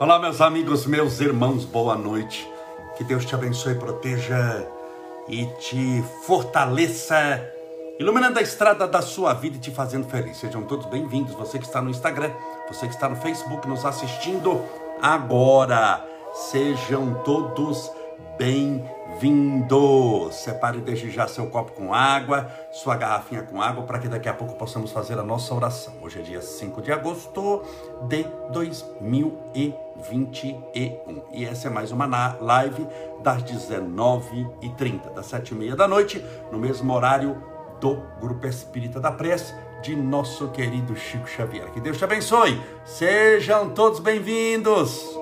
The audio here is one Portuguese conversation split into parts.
Olá, meus amigos, meus irmãos, boa noite. Que Deus te abençoe, proteja e te fortaleça, iluminando a estrada da sua vida e te fazendo feliz. Sejam todos bem-vindos. Você que está no Instagram, você que está no Facebook nos assistindo agora, sejam todos bem-vindos vindo. Separe desde já seu copo com água, sua garrafinha com água, para que daqui a pouco possamos fazer a nossa oração. Hoje é dia 5 de agosto de 2021. E essa é mais uma live das 19h30, das 7h30 da noite, no mesmo horário do Grupo Espírita da Prece de nosso querido Chico Xavier. Que Deus te abençoe. Sejam todos bem-vindos.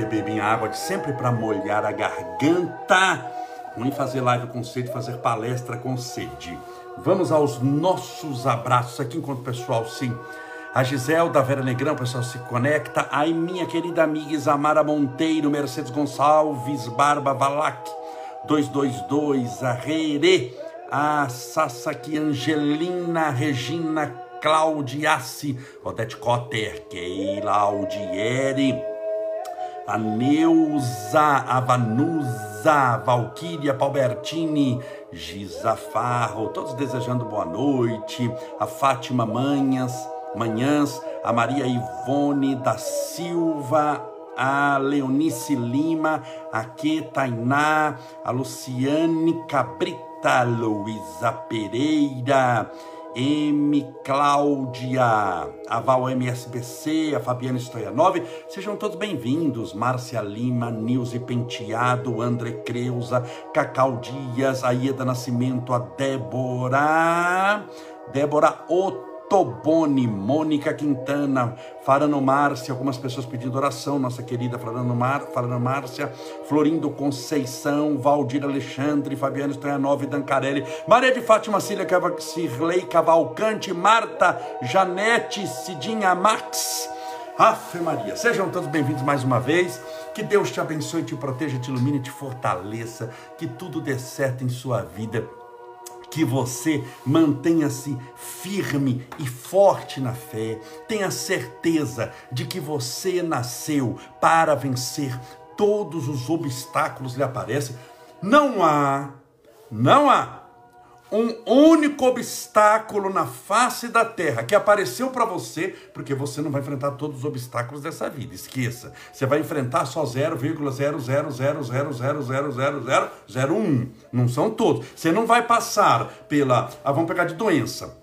Beber minha água de sempre para molhar a garganta. Ruim fazer live com sede, fazer palestra com sede. Vamos aos nossos abraços aqui enquanto o pessoal sim. A Giselda, Vera Negrão, o pessoal se conecta. Aí minha querida amiga Isamara Monteiro, Mercedes Gonçalves, Barba Valac, 222, a Rere, a Sassaki Angelina, Regina Claudiassi, Odete Cotter, Keila Audieri, a Neuza, a Vanusa, Valquíria, Palbertini, Gisafarro, todos desejando boa noite, a Fátima Manhas, Manhãs, a Maria Ivone da Silva, a Leonice Lima, a Tainá, a Luciane Cabrita, Luísa Pereira, M. Cláudia, a Val MSBC, a Fabiana Stoianov, sejam todos bem-vindos. Márcia Lima, Nilce Penteado, André Creuza, Cacau Dias, a Ieda Nascimento, a Débora, Débora Otto. Tobone, Mônica Quintana, Farano Márcia, algumas pessoas pedindo oração, nossa querida Farano, Mar, Farano Márcia, Florindo Conceição, Valdir Alexandre, Fabiano Stoianov, Dancarelli, Maria de Fátima Cília Cirlei Cavalcante, Marta, Janete, Cidinha Max, Afe Maria, sejam todos bem-vindos mais uma vez. Que Deus te abençoe, te proteja, te ilumine, te fortaleça. Que tudo dê certo em sua vida que você mantenha-se firme e forte na fé. Tenha certeza de que você nasceu para vencer todos os obstáculos que lhe aparecem. Não há, não há um único obstáculo na face da terra que apareceu para você, porque você não vai enfrentar todos os obstáculos dessa vida. Esqueça. Você vai enfrentar só 0,00000000001. Não são todos. Você não vai passar pela, ah, vamos pegar de doença.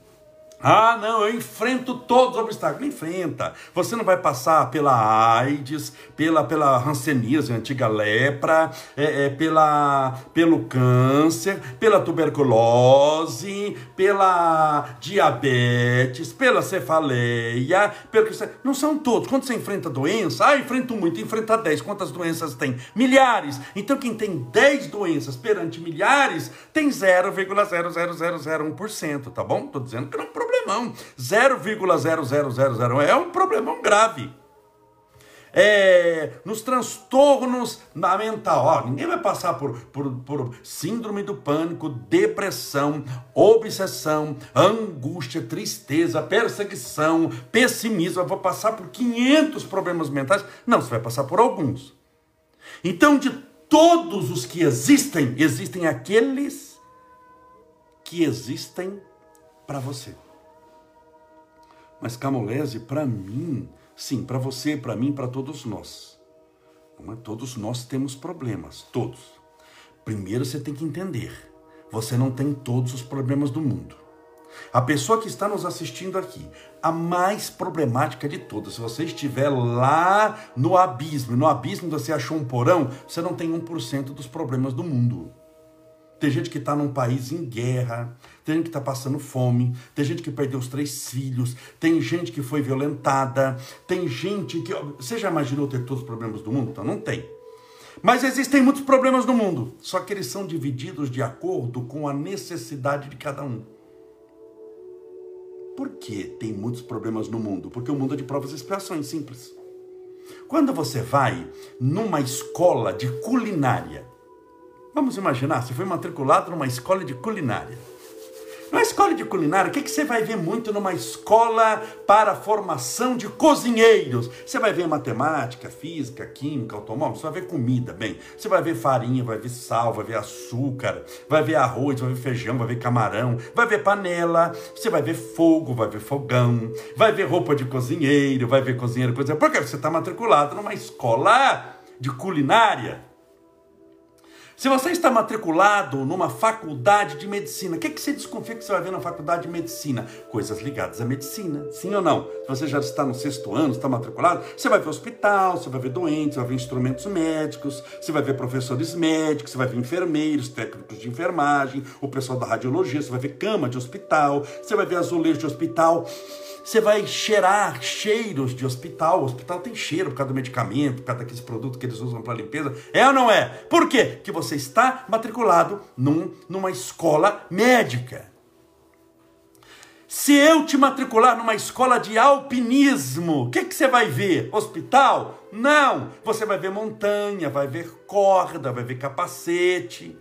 Ah, não, eu enfrento todos os obstáculos. Enfrenta. Você não vai passar pela AIDS, pela, pela hanseníase, antiga lepra, é, é, pela, pelo câncer, pela tuberculose, pela diabetes, pela cefaleia. Pelo... Não são todos. Quando você enfrenta doença, ah, enfrento muito, enfrenta 10. Quantas doenças tem? Milhares. Então, quem tem 10 doenças perante milhares, tem 0,00001%, tá bom? Estou dizendo que não problemão. 0,0001 é um problemão grave. É, nos transtornos na mental. Ó, ninguém vai passar por, por, por síndrome do pânico, depressão, obsessão, angústia, tristeza, perseguição, pessimismo. Eu vou passar por 500 problemas mentais. Não, você vai passar por alguns. Então, de todos os que existem, existem aqueles que existem para você. Mas camolese, para mim, sim, para você, para mim, para todos nós. É? Todos nós temos problemas, todos. Primeiro você tem que entender, você não tem todos os problemas do mundo. A pessoa que está nos assistindo aqui, a mais problemática de todas, se você estiver lá no abismo, no abismo você achou um porão, você não tem 1% dos problemas do mundo. Tem gente que está num país em guerra, tem gente que está passando fome, tem gente que perdeu os três filhos, tem gente que foi violentada, tem gente que. Você já imaginou ter todos os problemas do mundo? Então não tem. Mas existem muitos problemas no mundo, só que eles são divididos de acordo com a necessidade de cada um. Por que tem muitos problemas no mundo? Porque o mundo é de provas e expiações, simples. Quando você vai numa escola de culinária, Vamos imaginar, você foi matriculado numa escola de culinária. Numa escola de culinária, o que, você vai ver muito numa escola para formação de cozinheiros? Você vai ver matemática, física, química, automóvel, você vai ver comida, bem. Você vai ver farinha, vai ver sal, vai ver açúcar, vai ver arroz, vai ver feijão, vai ver camarão, vai ver panela, você vai ver fogo, vai ver fogão, vai ver roupa de cozinheiro, vai ver cozinheiro, cozinheiro. Por que você está matriculado numa escola de culinária? Se você está matriculado numa faculdade de medicina, o que, que você desconfia que você vai ver na faculdade de medicina? Coisas ligadas à medicina, sim ou não? Se você já está no sexto ano, está matriculado, você vai ver hospital, você vai ver doentes, você vai ver instrumentos médicos, você vai ver professores médicos, você vai ver enfermeiros, técnicos de enfermagem, o pessoal da radiologia, você vai ver cama de hospital, você vai ver azulejo de hospital. Você vai cheirar cheiros de hospital. O hospital tem cheiro por causa do medicamento, por causa daqueles produtos que eles usam para limpeza. É ou não é? Por quê? Que você está matriculado num, numa escola médica. Se eu te matricular numa escola de alpinismo, o que, que você vai ver? Hospital? Não! Você vai ver montanha, vai ver corda, vai ver capacete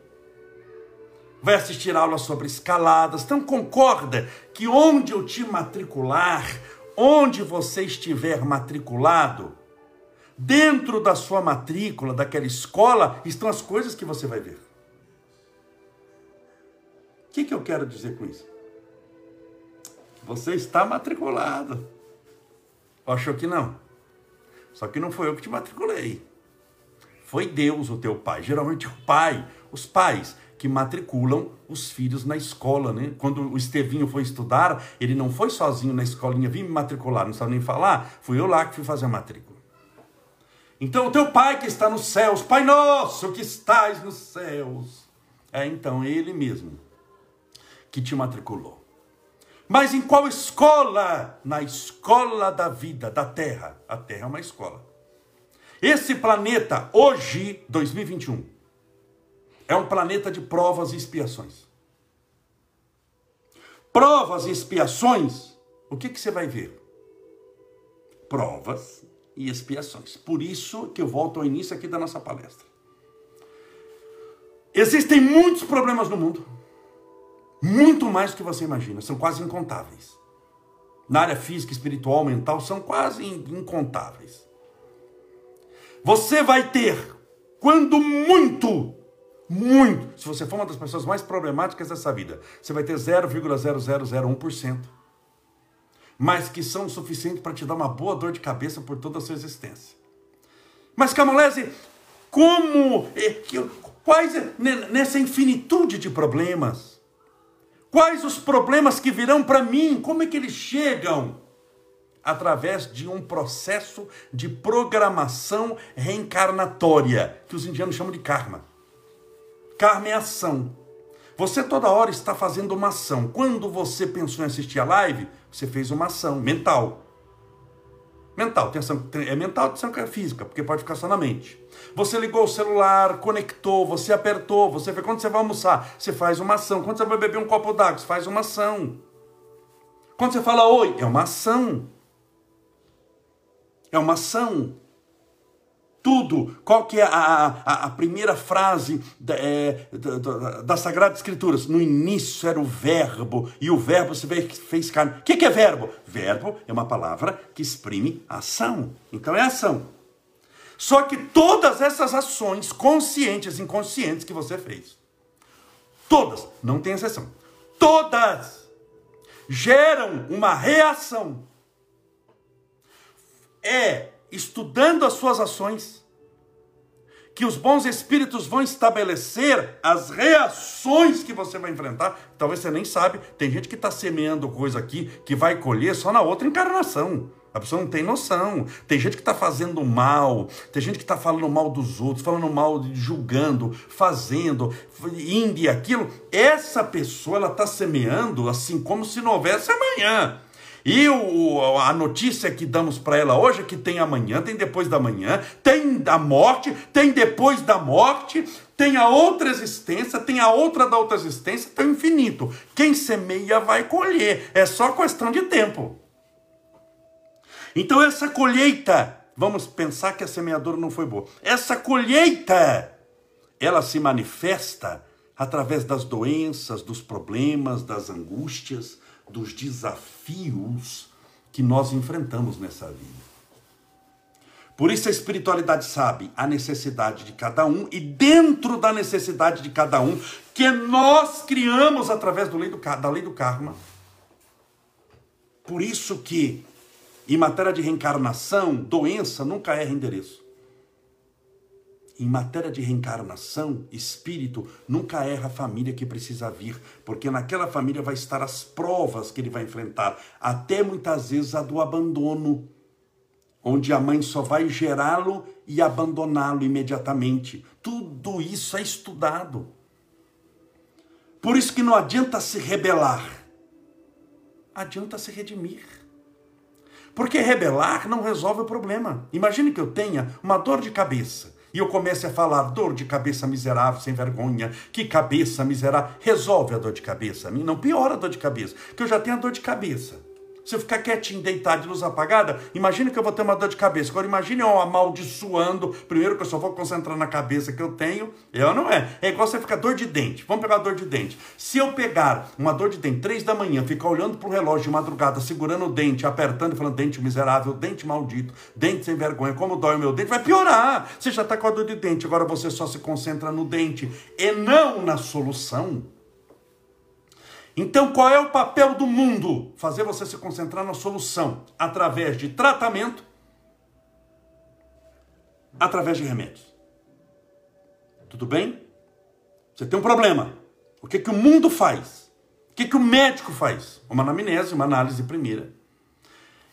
vai assistir aulas sobre escaladas. Então concorda que onde eu te matricular, onde você estiver matriculado, dentro da sua matrícula, daquela escola, estão as coisas que você vai ver. O que, que eu quero dizer com isso? Você está matriculado. Achou que não? Só que não foi eu que te matriculei. Foi Deus o teu pai. Geralmente o pai, os pais, que matriculam os filhos na escola, né? Quando o Estevinho foi estudar, ele não foi sozinho na escolinha, vim me matricular, não sabe nem falar, fui eu lá que fui fazer a matrícula. Então, o teu pai que está nos céus, Pai nosso que estás nos céus, é então ele mesmo que te matriculou. Mas em qual escola? Na escola da vida, da terra. A terra é uma escola. Esse planeta, hoje, 2021, é um planeta de provas e expiações. Provas e expiações, o que, que você vai ver? Provas e expiações. Por isso que eu volto ao início aqui da nossa palestra. Existem muitos problemas no mundo. Muito mais do que você imagina. São quase incontáveis. Na área física, espiritual, mental, são quase incontáveis. Você vai ter, quando muito, muito. Se você for uma das pessoas mais problemáticas dessa vida, você vai ter 0,0001%. Mas que são suficientes para te dar uma boa dor de cabeça por toda a sua existência. Mas Camolese, como, quais, nessa infinitude de problemas, quais os problemas que virão para mim, como é que eles chegam? Através de um processo de programação reencarnatória, que os indianos chamam de karma. Karma é ação. Você toda hora está fazendo uma ação. Quando você pensou em assistir a live, você fez uma ação mental. Mental, tem ação, é mental, ação é física, porque pode ficar só na mente. Você ligou o celular, conectou, você apertou, você fez. Quando você vai almoçar, você faz uma ação. Quando você vai beber um copo d'água, você faz uma ação. Quando você fala oi, é uma ação. É uma ação tudo. Qual que é a, a, a primeira frase da, é, da, da, Sagrada Escrituras? No início era o verbo, e o verbo se fez carne. O que, que é verbo? Verbo é uma palavra que exprime ação. Então é ação. Só que todas essas ações, conscientes e inconscientes, que você fez, todas, não tem exceção, todas geram uma reação. É estudando as suas ações, que os bons espíritos vão estabelecer as reações que você vai enfrentar. Talvez você nem sabe, tem gente que está semeando coisa aqui que vai colher só na outra encarnação. A pessoa não tem noção. Tem gente que está fazendo mal, tem gente que está falando mal dos outros, falando mal, julgando, fazendo, indo e aquilo. Essa pessoa ela está semeando assim como se não houvesse amanhã. E o, a notícia que damos para ela hoje é que tem amanhã, tem depois da manhã, tem da morte, tem depois da morte, tem a outra existência, tem a outra da outra existência, tem o infinito. Quem semeia vai colher, é só questão de tempo. Então essa colheita, vamos pensar que a semeadora não foi boa. Essa colheita, ela se manifesta através das doenças, dos problemas, das angústias, dos desafios que nós enfrentamos nessa vida. Por isso a espiritualidade sabe a necessidade de cada um e dentro da necessidade de cada um que nós criamos através lei do, da lei do karma. Por isso que em matéria de reencarnação, doença nunca erra endereço. Em matéria de reencarnação, espírito nunca erra a família que precisa vir, porque naquela família vai estar as provas que ele vai enfrentar, até muitas vezes a do abandono, onde a mãe só vai gerá-lo e abandoná-lo imediatamente. Tudo isso é estudado. Por isso que não adianta se rebelar, adianta se redimir. Porque rebelar não resolve o problema. Imagine que eu tenha uma dor de cabeça e eu comece a falar dor de cabeça miserável, sem vergonha, que cabeça miserável, resolve a dor de cabeça. Não piora a dor de cabeça, que eu já tenho a dor de cabeça. Se eu ficar quietinho, deitado de luz apagada, imagine que eu vou ter uma dor de cabeça. Agora imagine eu amaldiçoando. Primeiro que eu só vou concentrar na cabeça que eu tenho. Eu não é. É igual você ficar dor de dente. Vamos pegar dor de dente. Se eu pegar uma dor de dente, três da manhã, ficar olhando pro relógio de madrugada, segurando o dente, apertando falando dente miserável, dente maldito, dente sem vergonha, como dói o meu dente, vai piorar. Você já está com a dor de dente, agora você só se concentra no dente e não na solução. Então, qual é o papel do mundo? Fazer você se concentrar na solução através de tratamento, através de remédios. Tudo bem? Você tem um problema. O que, que o mundo faz? O que, que o médico faz? Uma anamnese, uma análise primeira.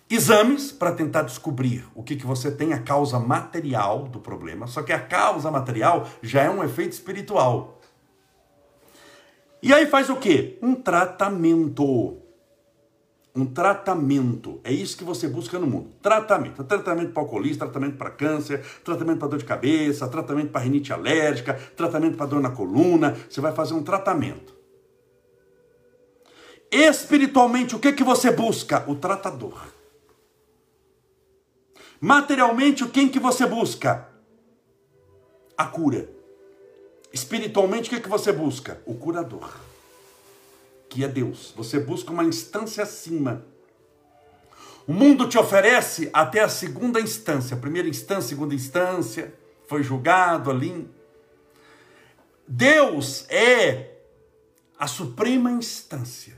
Exames para tentar descobrir o que, que você tem, a causa material do problema. Só que a causa material já é um efeito espiritual. E aí faz o quê? Um tratamento. Um tratamento. É isso que você busca no mundo. Tratamento. Tratamento para alcoolismo, tratamento para câncer, tratamento para dor de cabeça, tratamento para rinite alérgica, tratamento para dor na coluna. Você vai fazer um tratamento. Espiritualmente, o que, que você busca? O tratador. Materialmente, quem que você busca? A cura. Espiritualmente, o que, é que você busca? O curador, que é Deus. Você busca uma instância acima. O mundo te oferece até a segunda instância, primeira instância, segunda instância, foi julgado ali. Deus é a suprema instância.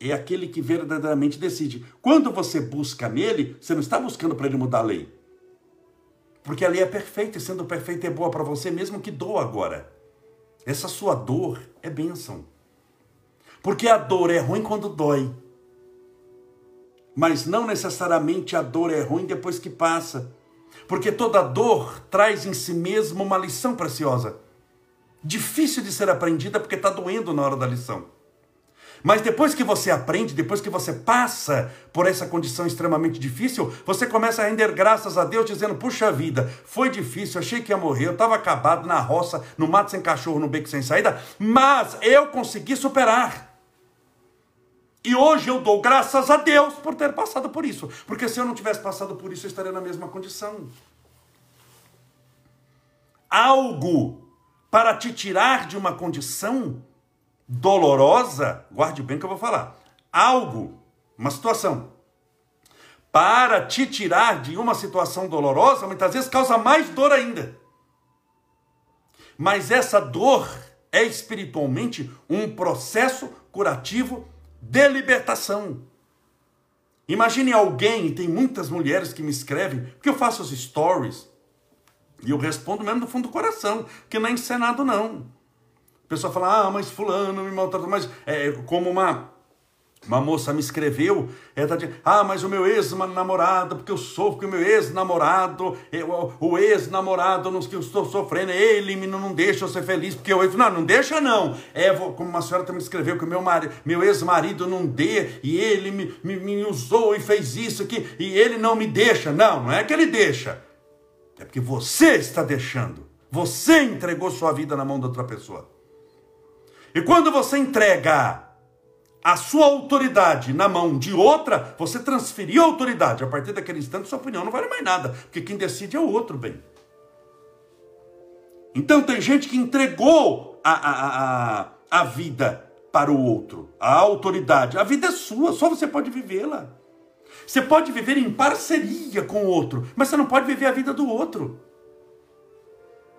É aquele que verdadeiramente decide. Quando você busca nele, você não está buscando para ele mudar a lei. Porque a lei é perfeita, e sendo perfeita é boa para você, mesmo que doa agora. Essa sua dor é bênção. Porque a dor é ruim quando dói. Mas não necessariamente a dor é ruim depois que passa. Porque toda dor traz em si mesmo uma lição preciosa. Difícil de ser aprendida porque está doendo na hora da lição. Mas depois que você aprende, depois que você passa por essa condição extremamente difícil, você começa a render graças a Deus, dizendo: Puxa vida, foi difícil, achei que ia morrer, eu estava acabado na roça, no mato sem cachorro, no beco sem saída, mas eu consegui superar. E hoje eu dou graças a Deus por ter passado por isso, porque se eu não tivesse passado por isso, eu estaria na mesma condição. Algo para te tirar de uma condição dolorosa, guarde bem o que eu vou falar. Algo, uma situação, para te tirar de uma situação dolorosa, muitas vezes causa mais dor ainda. Mas essa dor é espiritualmente um processo curativo de libertação. Imagine alguém, tem muitas mulheres que me escrevem, porque eu faço os stories, e eu respondo mesmo do fundo do coração, que não é encenado não. A pessoa fala, ah, mas fulano me maltratou, mas é como uma, uma moça me escreveu, ela tá dizendo, ah, mas o meu ex-namorado, porque eu sofro com o meu ex-namorado, o ex-namorado que eu estou sofrendo, ele me não deixa eu ser feliz, porque eu, não, não deixa não, é, como uma senhora também escreveu, que o meu, meu ex-marido não dê, e ele me, me, me usou e fez isso aqui, e ele não me deixa, não, não é que ele deixa, é porque você está deixando, você entregou sua vida na mão de outra pessoa. E quando você entrega a sua autoridade na mão de outra, você transferiu a autoridade. A partir daquele instante, sua opinião não vale mais nada, porque quem decide é o outro, bem. Então tem gente que entregou a, a, a, a vida para o outro, a autoridade. A vida é sua, só você pode vivê-la. Você pode viver em parceria com o outro, mas você não pode viver a vida do outro.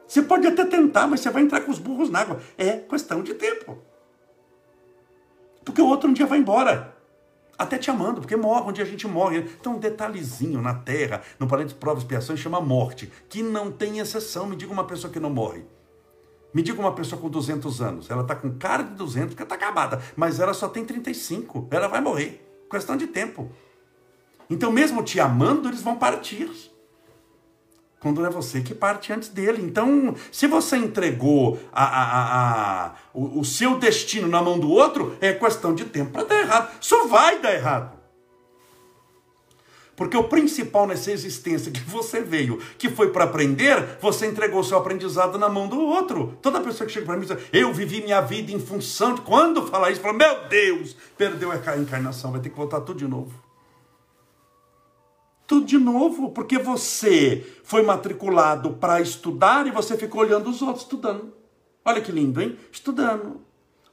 Você pode até tentar, mas você vai entrar com os burros na água. É questão de tempo. Porque o outro um dia vai embora. Até te amando, porque morre, um dia a gente morre. Então, um detalhezinho na terra, no planeta de prova e expiação, chama morte, que não tem exceção. Me diga uma pessoa que não morre. Me diga uma pessoa com 200 anos. Ela está com cara de 200 porque está acabada, mas ela só tem 35. Ela vai morrer. Questão de tempo. Então, mesmo te amando, eles vão partir quando é você que parte antes dele. Então, se você entregou a, a, a, o, o, seu destino na mão do outro, é questão de tempo para dar errado. Só vai dar errado. Porque o principal nessa existência que você veio, que foi para aprender, você entregou seu aprendizado na mão do outro. Toda pessoa que chega para mim diz, eu vivi minha vida em função de. Quando falar isso, fala, meu Deus, perdeu a encarnação, vai ter que voltar tudo de novo tudo de novo, porque você foi matriculado para estudar e você ficou olhando os outros estudando. Olha que lindo, hein? Estudando.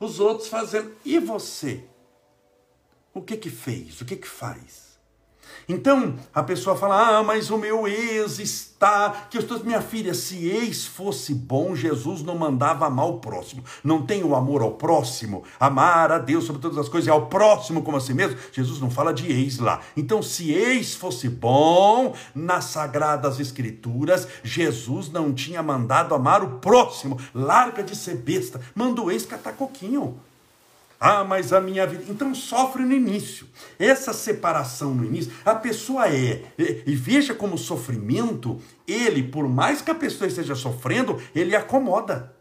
Os outros fazendo. E você? O que que fez? O que que faz? Então a pessoa fala: Ah, mas o meu ex está. Que eu estou, minha filha, se ex fosse bom, Jesus não mandava amar o próximo. Não tem o amor ao próximo, amar a Deus sobre todas as coisas e ao próximo como a si mesmo. Jesus não fala de ex lá. Então, se ex fosse bom, nas sagradas escrituras, Jesus não tinha mandado amar o próximo. Larga de ser besta. Manda o ex catar coquinho. Ah, mas a minha vida. Então sofre no início. Essa separação no início, a pessoa é. E veja como o sofrimento, ele, por mais que a pessoa esteja sofrendo, ele acomoda.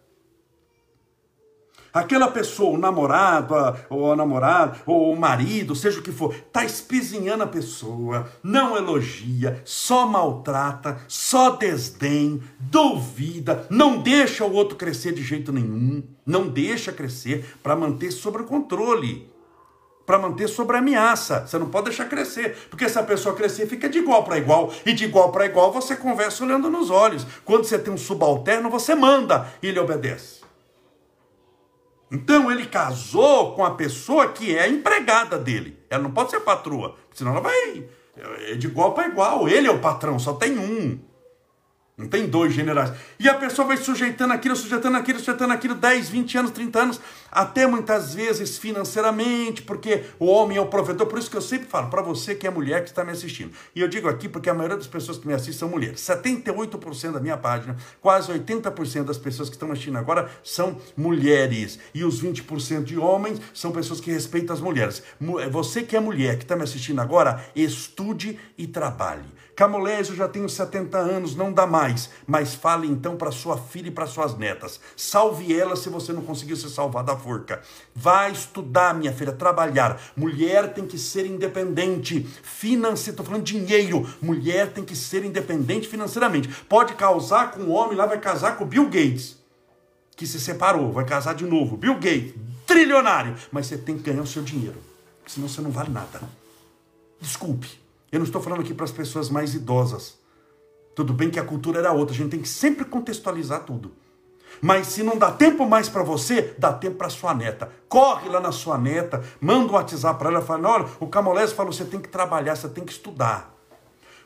Aquela pessoa, o namorado, ou a namorada, ou o marido, seja o que for, está espizinhando a pessoa, não elogia, só maltrata, só desdém, duvida, não deixa o outro crescer de jeito nenhum, não deixa crescer para manter sob o controle para manter sob ameaça. Você não pode deixar crescer, porque se a pessoa crescer, fica de igual para igual, e de igual para igual você conversa olhando nos olhos. Quando você tem um subalterno, você manda e ele obedece. Então ele casou com a pessoa que é empregada dele. Ela não pode ser patroa, senão ela vai é de igual para igual. Ele é o patrão, só tem um. Não tem dois generais. E a pessoa vai sujeitando aquilo, sujeitando aquilo, sujeitando aquilo, 10, 20 anos, 30 anos, até muitas vezes financeiramente, porque o homem é o provedor. Por isso que eu sempre falo para você que é mulher que está me assistindo. E eu digo aqui porque a maioria das pessoas que me assistem são mulheres. 78% da minha página, quase 80% das pessoas que estão assistindo agora são mulheres. E os 20% de homens são pessoas que respeitam as mulheres. Você que é mulher que está me assistindo agora, estude e trabalhe. Camolés, eu já tenho 70 anos, não dá mais. Mas fale então para sua filha e para suas netas. Salve elas se você não conseguiu se salvar da forca. Vai estudar, minha filha, trabalhar. Mulher tem que ser independente financeiramente. Estou falando dinheiro. Mulher tem que ser independente financeiramente. Pode casar com um homem lá, vai casar com Bill Gates, que se separou, vai casar de novo. Bill Gates, trilionário. Mas você tem que ganhar o seu dinheiro, senão você não vale nada. Desculpe. Eu não estou falando aqui para as pessoas mais idosas. Tudo bem que a cultura era outra, a gente tem que sempre contextualizar tudo. Mas se não dá tempo mais para você, dá tempo para sua neta. Corre lá na sua neta, manda um WhatsApp para ela fala: olha, o Camolés falou, você tem que trabalhar, você tem que estudar.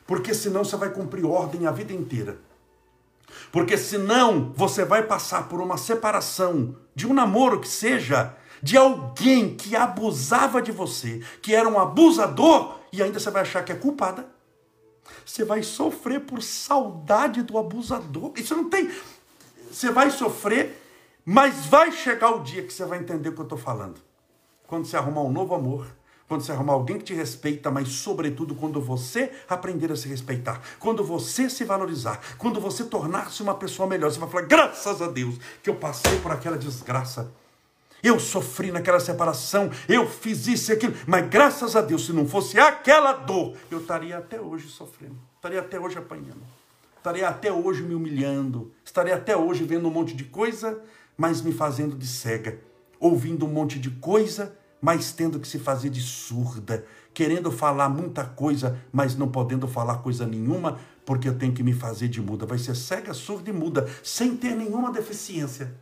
Porque senão você vai cumprir ordem a vida inteira. Porque senão você vai passar por uma separação de um namoro que seja de alguém que abusava de você, que era um abusador, e ainda você vai achar que é culpada. Você vai sofrer por saudade do abusador. Isso não tem. Você vai sofrer, mas vai chegar o dia que você vai entender o que eu estou falando. Quando você arrumar um novo amor, quando você arrumar alguém que te respeita, mas sobretudo quando você aprender a se respeitar, quando você se valorizar, quando você tornar-se uma pessoa melhor, você vai falar: graças a Deus que eu passei por aquela desgraça. Eu sofri naquela separação, eu fiz isso e aquilo, mas graças a Deus, se não fosse aquela dor, eu estaria até hoje sofrendo, estaria até hoje apanhando, estaria até hoje me humilhando, estaria até hoje vendo um monte de coisa, mas me fazendo de cega, ouvindo um monte de coisa, mas tendo que se fazer de surda, querendo falar muita coisa, mas não podendo falar coisa nenhuma, porque eu tenho que me fazer de muda. Vai ser cega, surda e muda, sem ter nenhuma deficiência.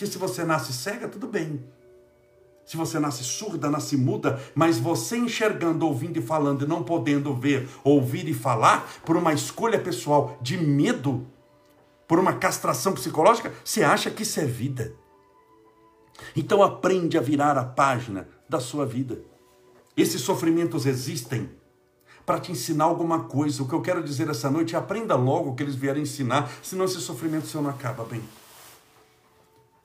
Que se você nasce cega, tudo bem. Se você nasce surda, nasce muda, mas você enxergando, ouvindo e falando e não podendo ver, ouvir e falar, por uma escolha pessoal de medo, por uma castração psicológica, você acha que isso é vida. Então aprende a virar a página da sua vida. Esses sofrimentos existem para te ensinar alguma coisa. O que eu quero dizer essa noite é aprenda logo o que eles vierem ensinar, senão esse sofrimento seu não acaba bem.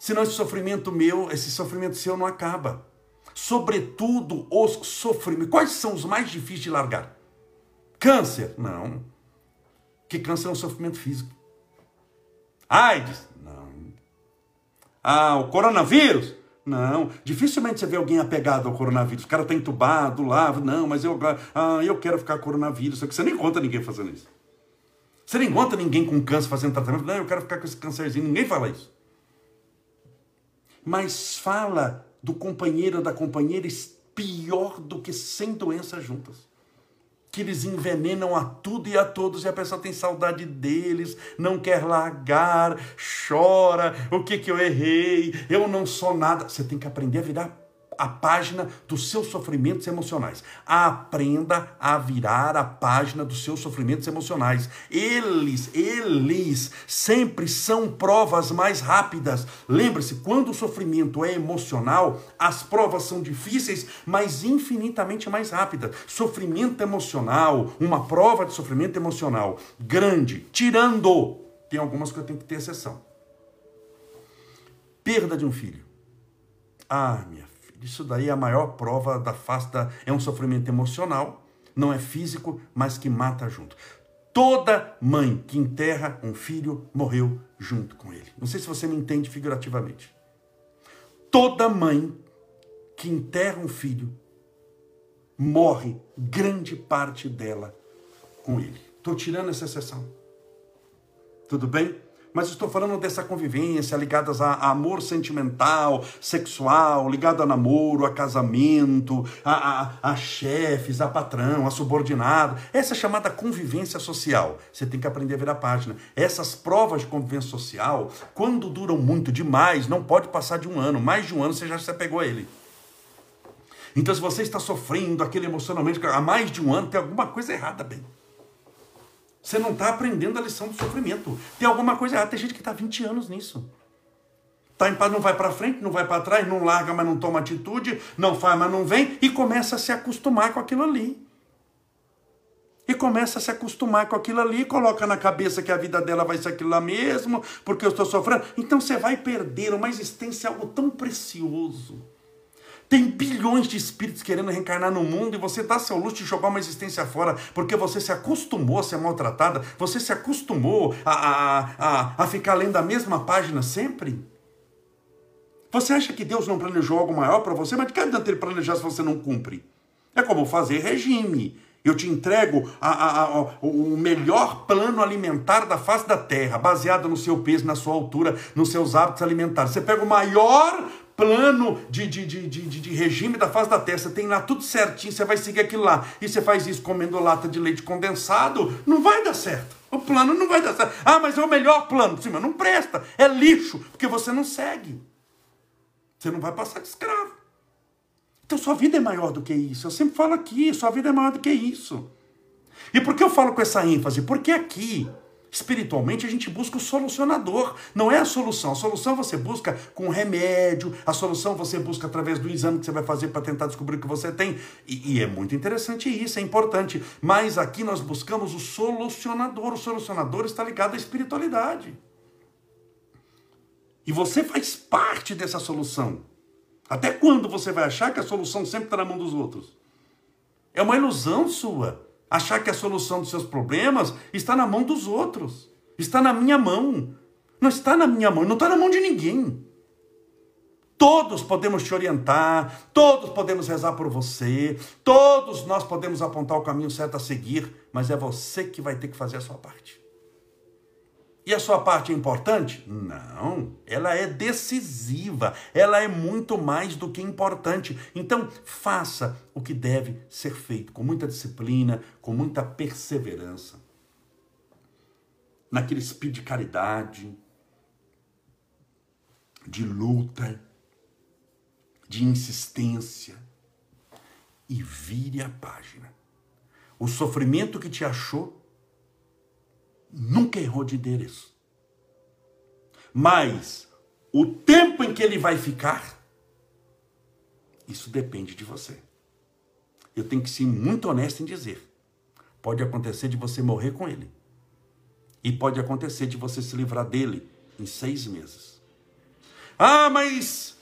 Senão esse sofrimento meu, esse sofrimento seu não acaba. Sobretudo os sofrimentos. Quais são os mais difíceis de largar? Câncer? Não. Que câncer é um sofrimento físico. AIDS? Não. Ah, o coronavírus? Não, dificilmente você vê alguém apegado ao coronavírus. O cara está entubado lá, não, mas eu, ah, eu quero ficar coronavírus. Só que você nem conta ninguém fazendo isso. Você nem conta ninguém com câncer fazendo tratamento. Não, eu quero ficar com esse câncerzinho. Ninguém fala isso. Mas fala do companheiro ou da companheira pior do que sem doenças juntas que eles envenenam a tudo e a todos e a pessoa tem saudade deles, não quer largar, chora, o que que eu errei, eu não sou nada. Você tem que aprender a virar a página dos seus sofrimentos emocionais. Aprenda a virar a página dos seus sofrimentos emocionais. Eles, eles sempre são provas mais rápidas. Lembre-se, quando o sofrimento é emocional, as provas são difíceis, mas infinitamente mais rápidas. Sofrimento emocional, uma prova de sofrimento emocional grande, tirando, tem algumas que eu tenho que ter exceção. Perda de um filho. Ah, minha isso daí é a maior prova da face da. É um sofrimento emocional, não é físico, mas que mata junto. Toda mãe que enterra um filho morreu junto com ele. Não sei se você me entende figurativamente. Toda mãe que enterra um filho morre grande parte dela com ele. Estou tirando essa exceção. Tudo bem? Mas estou falando dessa convivência ligadas a, a amor sentimental, sexual, ligado a namoro, a casamento, a, a, a chefes, a patrão, a subordinado. Essa é chamada convivência social. Você tem que aprender a ver a página. Essas provas de convivência social, quando duram muito demais, não pode passar de um ano. Mais de um ano você já se apegou a ele. Então, se você está sofrendo aquele emocionalmente há mais de um ano, tem alguma coisa errada, bem. Você não está aprendendo a lição do sofrimento. Tem alguma coisa errada. Tem gente que está 20 anos nisso. Tá em paz, não vai para frente, não vai para trás, não larga, mas não toma atitude, não faz, mas não vem, e começa a se acostumar com aquilo ali. E começa a se acostumar com aquilo ali, coloca na cabeça que a vida dela vai ser aquilo lá mesmo, porque eu estou sofrendo. Então você vai perder uma existência, algo tão precioso tem bilhões de espíritos querendo reencarnar no mundo e você dá seu luxo de jogar uma existência fora porque você se acostumou a ser maltratada, você se acostumou a, a, a, a ficar lendo a mesma página sempre? Você acha que Deus não planejou algo maior para você? Mas de que adianta ele planejar se você não cumpre? É como fazer regime. Eu te entrego a, a, a, o melhor plano alimentar da face da terra, baseado no seu peso, na sua altura, nos seus hábitos alimentares. Você pega o maior plano de, de, de, de, de regime da face da terra, você tem lá tudo certinho, você vai seguir aquilo lá, e você faz isso comendo lata de leite condensado, não vai dar certo. O plano não vai dar certo. Ah, mas é o melhor plano. Sim, mas não presta. É lixo, porque você não segue. Você não vai passar de escravo. Então sua vida é maior do que isso. Eu sempre falo aqui, sua vida é maior do que isso. E por que eu falo com essa ênfase? Porque aqui Espiritualmente a gente busca o solucionador, não é a solução. A solução você busca com remédio, a solução você busca através do exame que você vai fazer para tentar descobrir o que você tem. E, e, é muito interessante isso, é importante. Mas aqui nós buscamos o solucionador. O solucionador está ligado à espiritualidade. E você faz parte dessa solução. Até quando você vai achar que a solução sempre está na mão dos outros? É uma ilusão sua achar que a solução dos seus problemas está na mão dos outros, está na minha mão. Não está na minha mão, não está na mão de ninguém. Todos podemos te orientar, todos podemos rezar por você, todos nós podemos apontar o caminho certo a seguir, mas é você que vai ter que fazer a sua parte. E a sua parte é importante? Não, ela é decisiva, ela é muito mais do que importante. Então, faça o que deve ser feito com muita disciplina, com muita perseverança. Naquele espírito de caridade. de luta, de insistência e vire a página. O sofrimento que te achou nunca errou de endereço. Mas o tempo em que ele vai ficar, isso depende de você. Eu tenho que ser muito honesto em dizer. Pode acontecer de você morrer com ele. E pode acontecer de você se livrar dele em seis meses. Ah, mas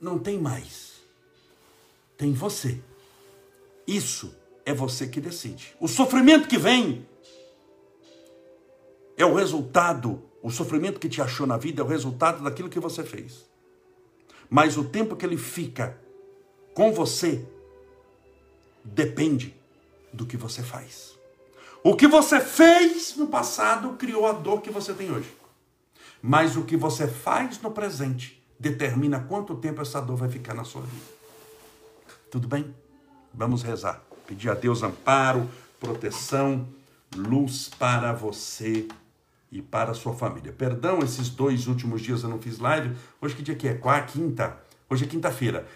não tem mais. Tem você. Isso é você que decide. O sofrimento que vem é o resultado, o sofrimento que te achou na vida é o resultado daquilo que você fez. Mas o tempo que ele fica com você depende do que você faz. O que você fez no passado criou a dor que você tem hoje. Mas o que você faz no presente determina quanto tempo essa dor vai ficar na sua vida. Tudo bem? Vamos rezar. Pedir a Deus amparo, proteção, luz para você e para a sua família. Perdão, esses dois últimos dias eu não fiz live. Hoje que dia que é? Quarta, quinta? Hoje é quinta-feira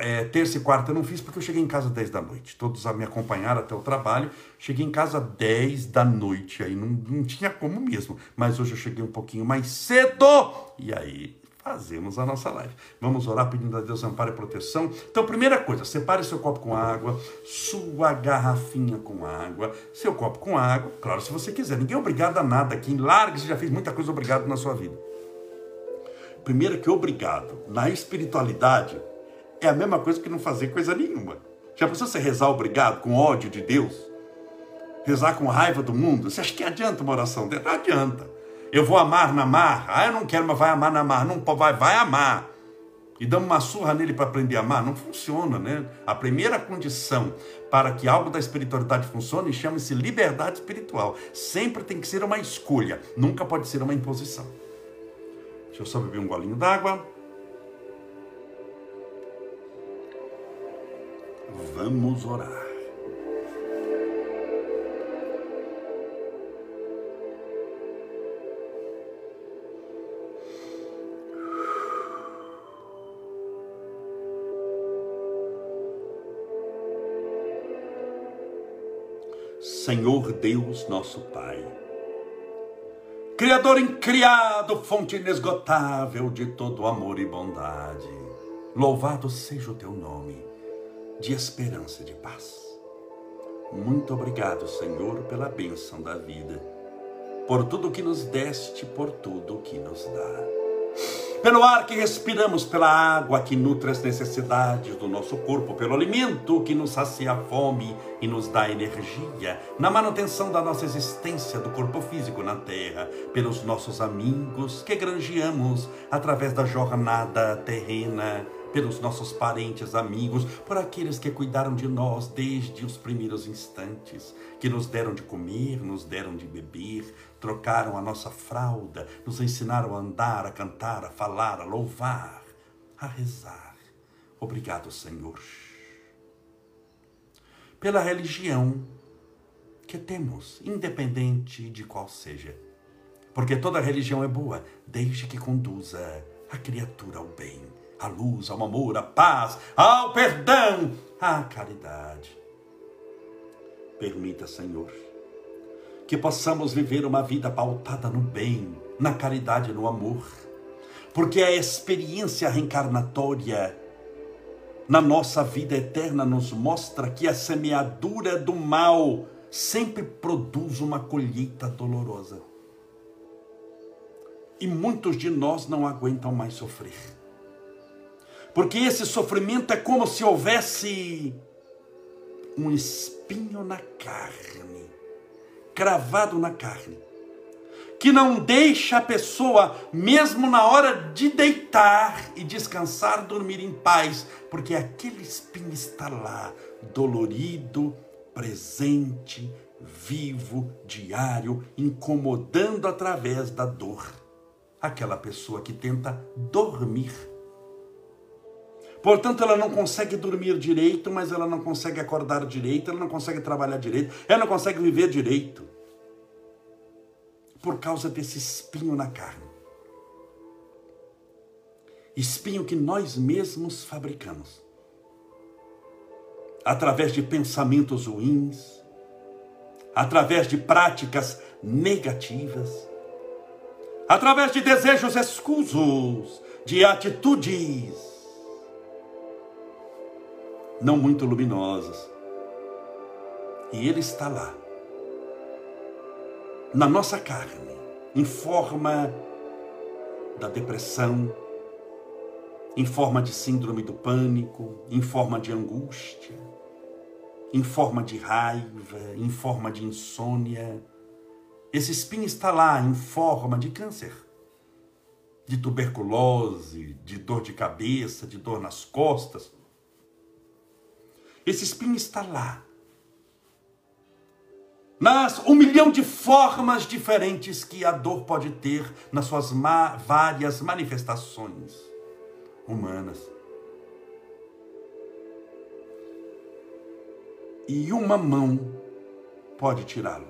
é, terça e quarta eu não fiz porque eu cheguei em casa 10 da noite. Todos me acompanharam até o trabalho. Cheguei em casa 10 da noite. Aí não, não tinha como mesmo. Mas hoje eu cheguei um pouquinho mais cedo. E aí fazemos a nossa live. Vamos orar pedindo a Deus amparo e proteção. Então, primeira coisa, separe seu copo com água, sua garrafinha com água, seu copo com água. Claro, se você quiser. Ninguém é obrigado a nada aqui. Largue, você já fez muita coisa obrigado na sua vida. Primeiro que obrigado na espiritualidade é a mesma coisa que não fazer coisa nenhuma. Já pensou você rezar obrigado com ódio de Deus? Rezar com raiva do mundo? Você acha que adianta uma oração? Não adianta. Eu vou amar na mar. Ah, eu não quero, mas vai amar na mar. Não vai, vai amar. E damos uma surra nele para aprender a amar? Não funciona, né? A primeira condição para que algo da espiritualidade funcione chama-se liberdade espiritual. Sempre tem que ser uma escolha, nunca pode ser uma imposição. Deixa eu só beber um golinho d'água. Vamos orar. Senhor Deus, nosso Pai, Criador incriado, fonte inesgotável de todo amor e bondade, louvado seja o teu nome de esperança e de paz. Muito obrigado, Senhor, pela bênção da vida, por tudo que nos deste, por tudo que nos dá. Pelo ar que respiramos, pela água que nutre as necessidades do nosso corpo, pelo alimento que nos sacia a fome e nos dá energia, na manutenção da nossa existência do corpo físico na terra, pelos nossos amigos que granjeamos através da jornada terrena, pelos nossos parentes, amigos, por aqueles que cuidaram de nós desde os primeiros instantes, que nos deram de comer, nos deram de beber, trocaram a nossa fralda, nos ensinaram a andar, a cantar, a falar, a louvar, a rezar. Obrigado, Senhor. Pela religião que temos, independente de qual seja. Porque toda religião é boa, desde que conduza a criatura ao bem a luz, ao amor, à paz, ao perdão, à caridade. Permita, Senhor, que possamos viver uma vida pautada no bem, na caridade e no amor, porque a experiência reencarnatória na nossa vida eterna nos mostra que a semeadura do mal sempre produz uma colheita dolorosa. E muitos de nós não aguentam mais sofrer. Porque esse sofrimento é como se houvesse um espinho na carne, cravado na carne, que não deixa a pessoa, mesmo na hora de deitar e descansar, dormir em paz, porque aquele espinho está lá, dolorido, presente, vivo, diário, incomodando através da dor. Aquela pessoa que tenta dormir Portanto, ela não consegue dormir direito, mas ela não consegue acordar direito, ela não consegue trabalhar direito, ela não consegue viver direito. Por causa desse espinho na carne. espinho que nós mesmos fabricamos. Através de pensamentos ruins, através de práticas negativas, através de desejos escusos, de atitudes não muito luminosas. E ele está lá, na nossa carne, em forma da depressão, em forma de síndrome do pânico, em forma de angústia, em forma de raiva, em forma de insônia. Esse espinho está lá em forma de câncer, de tuberculose, de dor de cabeça, de dor nas costas. Esse espinho está lá. Nas um milhão de formas diferentes que a dor pode ter nas suas ma várias manifestações humanas. E uma mão pode tirá-lo.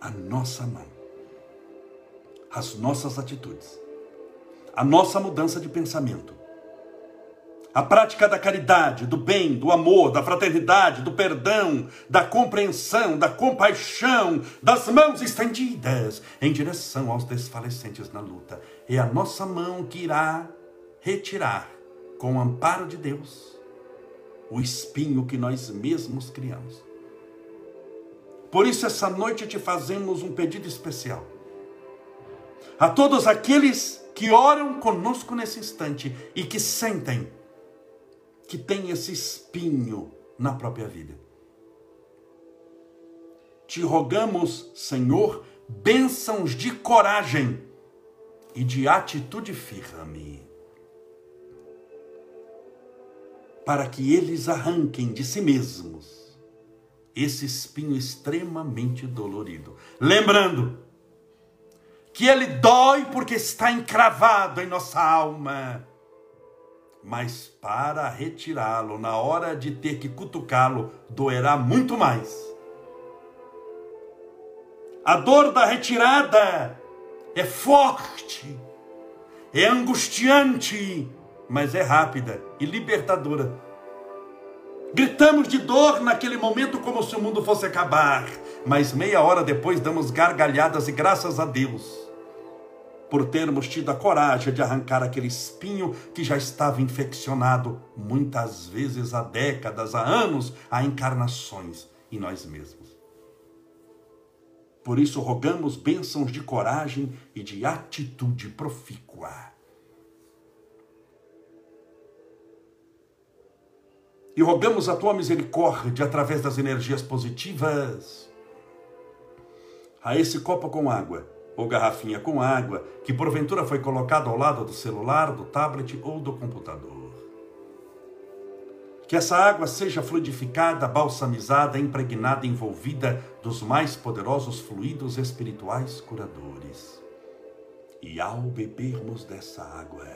A nossa mão. As nossas atitudes. A nossa mudança de pensamento a prática da caridade, do bem, do amor, da fraternidade, do perdão, da compreensão, da compaixão, das mãos estendidas em direção aos desfalecentes na luta. É a nossa mão que irá retirar, com o amparo de Deus, o espinho que nós mesmos criamos. Por isso, essa noite te fazemos um pedido especial. A todos aqueles que oram conosco nesse instante e que sentem que tem esse espinho na própria vida. Te rogamos, Senhor, bênçãos de coragem e de atitude firme, para que eles arranquem de si mesmos esse espinho extremamente dolorido. Lembrando que ele dói porque está encravado em nossa alma mas para retirá-lo, na hora de ter que cutucá-lo, doerá muito mais. A dor da retirada é forte, é angustiante, mas é rápida e libertadora. Gritamos de dor naquele momento como se o mundo fosse acabar, mas meia hora depois damos gargalhadas e graças a Deus por termos tido a coragem de arrancar aquele espinho que já estava infeccionado, muitas vezes há décadas, há anos, há encarnações em nós mesmos. Por isso rogamos bênçãos de coragem e de atitude profícua. E rogamos a tua misericórdia através das energias positivas a esse copo com água ou garrafinha com água que porventura foi colocado ao lado do celular, do tablet ou do computador. Que essa água seja fluidificada, balsamizada, impregnada, envolvida dos mais poderosos fluidos espirituais curadores. E ao bebermos dessa água,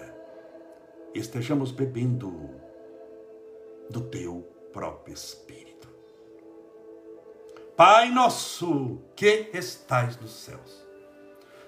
estejamos bebendo do teu próprio Espírito. Pai nosso que estais nos céus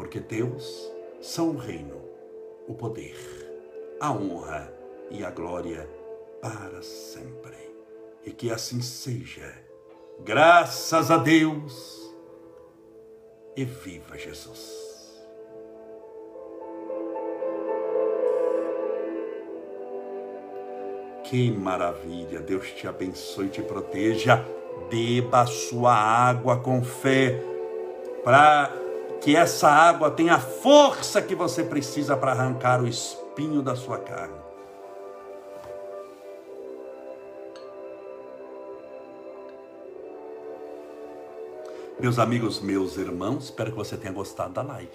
porque Deus são o reino, o poder, a honra e a glória para sempre. E que assim seja. Graças a Deus. E viva Jesus. Que maravilha! Deus te abençoe e te proteja. Beba a sua água com fé para que essa água tenha a força que você precisa para arrancar o espinho da sua carne. Meus amigos, meus irmãos, espero que você tenha gostado da live.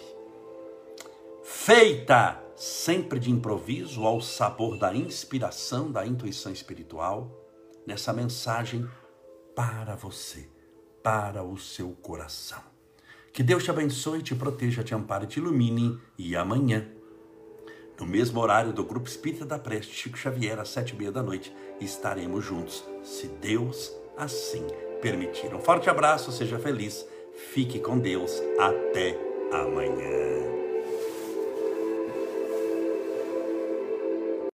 Feita sempre de improviso, ao sabor da inspiração, da intuição espiritual, nessa mensagem para você, para o seu coração. Que Deus te abençoe, te proteja, te ampare, te ilumine e amanhã, no mesmo horário do Grupo Espírita da Preste, Chico Xavier, às sete e meia da noite, estaremos juntos, se Deus assim permitir. Um forte abraço, seja feliz, fique com Deus, até amanhã.